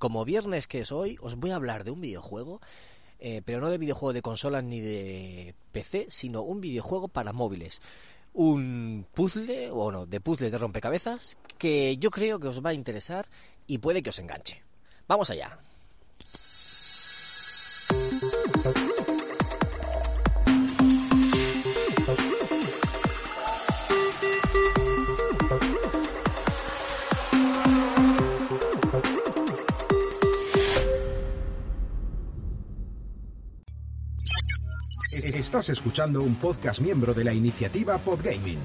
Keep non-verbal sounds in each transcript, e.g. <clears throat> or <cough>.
Como viernes que es hoy, os voy a hablar de un videojuego, eh, pero no de videojuego de consolas ni de PC, sino un videojuego para móviles. Un puzzle, o no, de puzzle de rompecabezas, que yo creo que os va a interesar y puede que os enganche. Vamos allá. Estás escuchando un podcast miembro de la iniciativa Podgaming.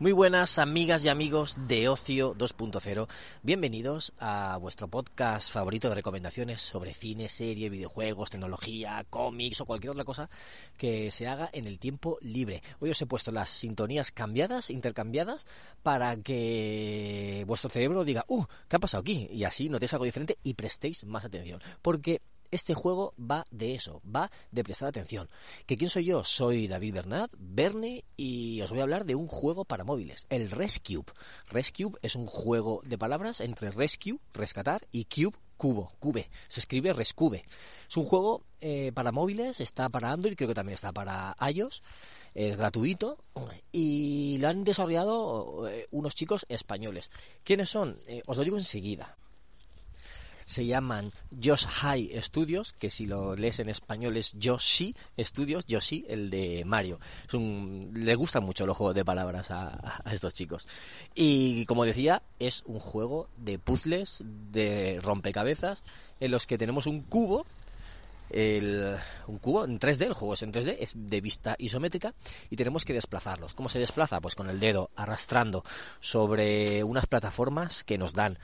Muy buenas amigas y amigos de Ocio 2.0. Bienvenidos a vuestro podcast favorito de recomendaciones sobre cine, serie, videojuegos, tecnología, cómics o cualquier otra cosa que se haga en el tiempo libre. Hoy os he puesto las sintonías cambiadas, intercambiadas, para que vuestro cerebro diga, uh, ¿qué ha pasado aquí? Y así notéis algo diferente y prestéis más atención. Porque este juego va de eso, va de prestar atención. ¿Que quién soy yo? Soy David Bernat, Bernie, y os voy a hablar de un juego para móviles, el Rescue. Rescue es un juego de palabras entre rescue, rescatar, y cube, cubo, cube. Se escribe Rescube. Es un juego eh, para móviles, está para Android, creo que también está para iOS. Es gratuito y lo han desarrollado eh, unos chicos españoles. ¿Quiénes son? Eh, os lo digo enseguida se llaman Josh High Studios, que si lo lees en español es Yoshi Studios, Yoshi, el de Mario. Es un, le gusta mucho los juegos de palabras a, estos chicos. Y como decía, es un juego de puzzles, de rompecabezas, en los que tenemos un cubo el, un cubo en 3D, el juego es en 3D, es de vista isométrica y tenemos que desplazarlos. ¿Cómo se desplaza? Pues con el dedo arrastrando sobre unas plataformas que nos dan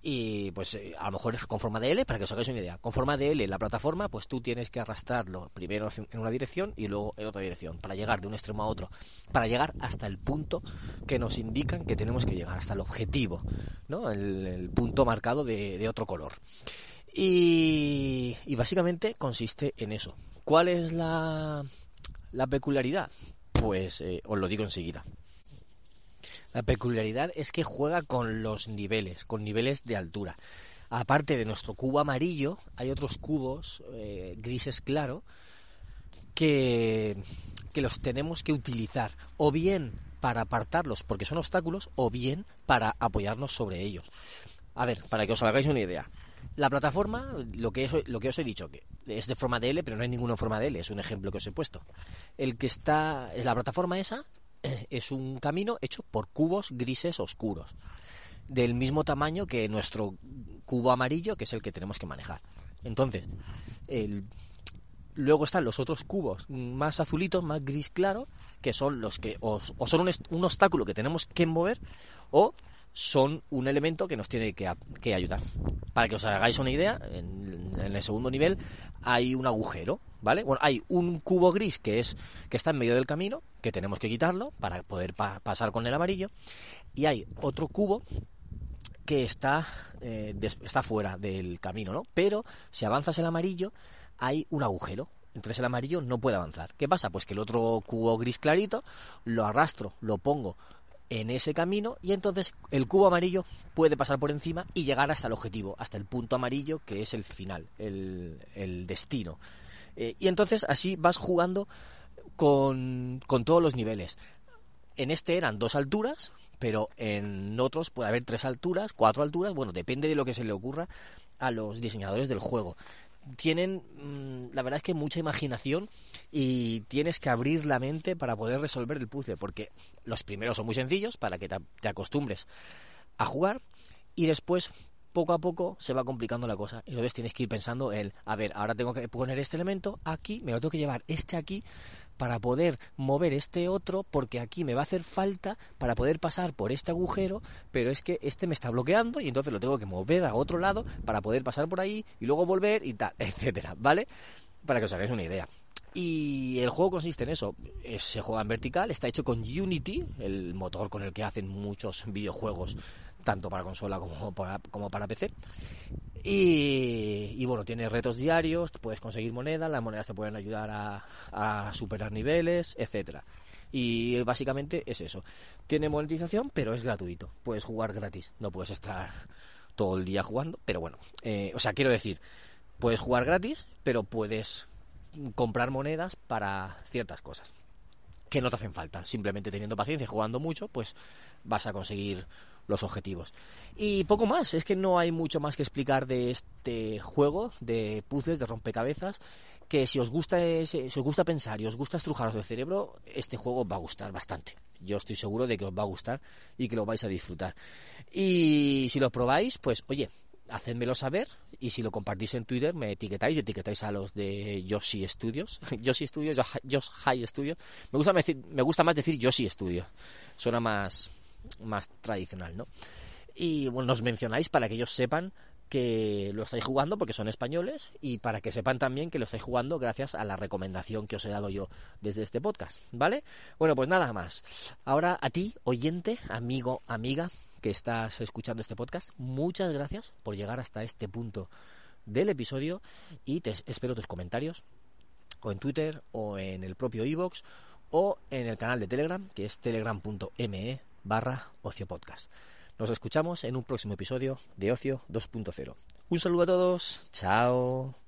y pues eh, a lo mejor es con forma de L para que os hagáis una idea. Con forma de L la plataforma, pues tú tienes que arrastrarlo primero en una dirección y luego en otra dirección para llegar de un extremo a otro, para llegar hasta el punto que nos indican que tenemos que llegar, hasta el objetivo, ¿no? El, punto marcado de, otro color. Y, básicamente consiste en eso. ¿Cuál es la, la peculiaridad? Pues eh, os lo digo enseguida. La peculiaridad es que juega con los niveles, con niveles de altura. Aparte de nuestro cubo amarillo, hay otros cubos eh, grises claro que, que los tenemos que utilizar o bien para apartarlos porque son obstáculos o bien para apoyarnos sobre ellos. A ver, para que os hagáis una idea. La plataforma, lo que, lo que os he dicho, que es de forma de L, pero no hay ninguna forma de L, es un ejemplo que os he puesto. El que está, es la plataforma esa, <clears throat> es un camino hecho por cubos grises oscuros, del mismo tamaño que nuestro cubo amarillo, que es el que tenemos que manejar. Entonces, luego están los otros cubos más azulitos, más gris claro, que son los que o, son un, obstáculo que tenemos que mover o son un elemento que nos tiene que, que ayudar. Para que os hagáis una idea, en, en, el segundo nivel hay un agujero, ¿vale? Bueno, hay un cubo gris que es que está en medio del camino, que tenemos que quitarlo para poder pasar con el amarillo, y hay otro cubo que está, eh, está fuera del camino, ¿no? Pero si avanzas el amarillo, hay un agujero. Entonces el amarillo no puede avanzar. ¿Qué pasa? Pues que el otro cubo gris clarito lo arrastro, lo pongo en ese camino y entonces el cubo amarillo puede pasar por encima y llegar hasta el objetivo, hasta el punto amarillo que es el final, el, el destino. Eh, y entonces así vas jugando con, con todos los niveles. En este eran dos alturas, pero en otros puede haber tres alturas, cuatro alturas, bueno, depende de lo que se le ocurra a los diseñadores del juego. Tienen, mm, la verdad es que mucha imaginación y tienes que abrir la mente para poder resolver el puzzle, porque los primeros son muy sencillos para que te acostumbres a jugar y después poco a poco se va complicando la cosa. Entonces tienes que ir pensando el, a ver, ahora tengo que poner este elemento aquí, me lo tengo que llevar este aquí para poder mover este otro porque aquí me va a hacer falta para poder pasar por este agujero, pero es que este me está bloqueando y entonces lo tengo que mover a otro lado para poder pasar por ahí y luego volver y tal, <laughs> etcétera, ¿vale? Para que os hagáis una idea. Y el juego consiste en eso. Se juega en vertical, está hecho con Unity, el motor con el que hacen muchos videojuegos, tanto para consola como para, como para PC. Y, bueno, tiene retos diarios, puedes conseguir monedas, las monedas te pueden ayudar a, a superar niveles, etcétera. Y básicamente es eso. Tiene monetización, pero es gratuito. Puedes jugar gratis, no puedes estar todo el día jugando, pero bueno, eh, o sea, quiero decir, puedes jugar gratis, pero puedes comprar monedas para ciertas cosas que no te hacen falta. Simplemente teniendo paciencia y jugando mucho, pues vas a conseguir los objetivos. Y poco más, es que no hay mucho más que explicar de este juego de puzzles, de rompecabezas, que si os gusta si os gusta pensar y os gusta estrujaros el cerebro, este juego os va a gustar bastante. Yo estoy seguro de que os va a gustar y que lo vais a disfrutar. Y si lo probáis, pues oye, hacedmelo saber y si lo compartís en Twitter me etiquetáis y etiquetáis a los de Yoshi Studios <laughs> Yoshi Studios Yoshi High Studios me gusta me gusta más decir Yoshi Studio suena más más tradicional no y bueno nos mencionáis para que ellos sepan que lo estáis jugando porque son españoles y para que sepan también que lo estáis jugando gracias a la recomendación que os he dado yo desde este podcast, ¿vale? Bueno, pues nada más. Ahora a ti, oyente, amigo, amiga, que estás escuchando este podcast, muchas gracias por llegar hasta este punto del episodio y te espero tus comentarios o en Twitter o en el propio iVoox o en el canal de Telegram que es telegram.me barra ociopodcast. Nos escuchamos en un próximo episodio de Ocio 2.0. Un saludo a todos, chao.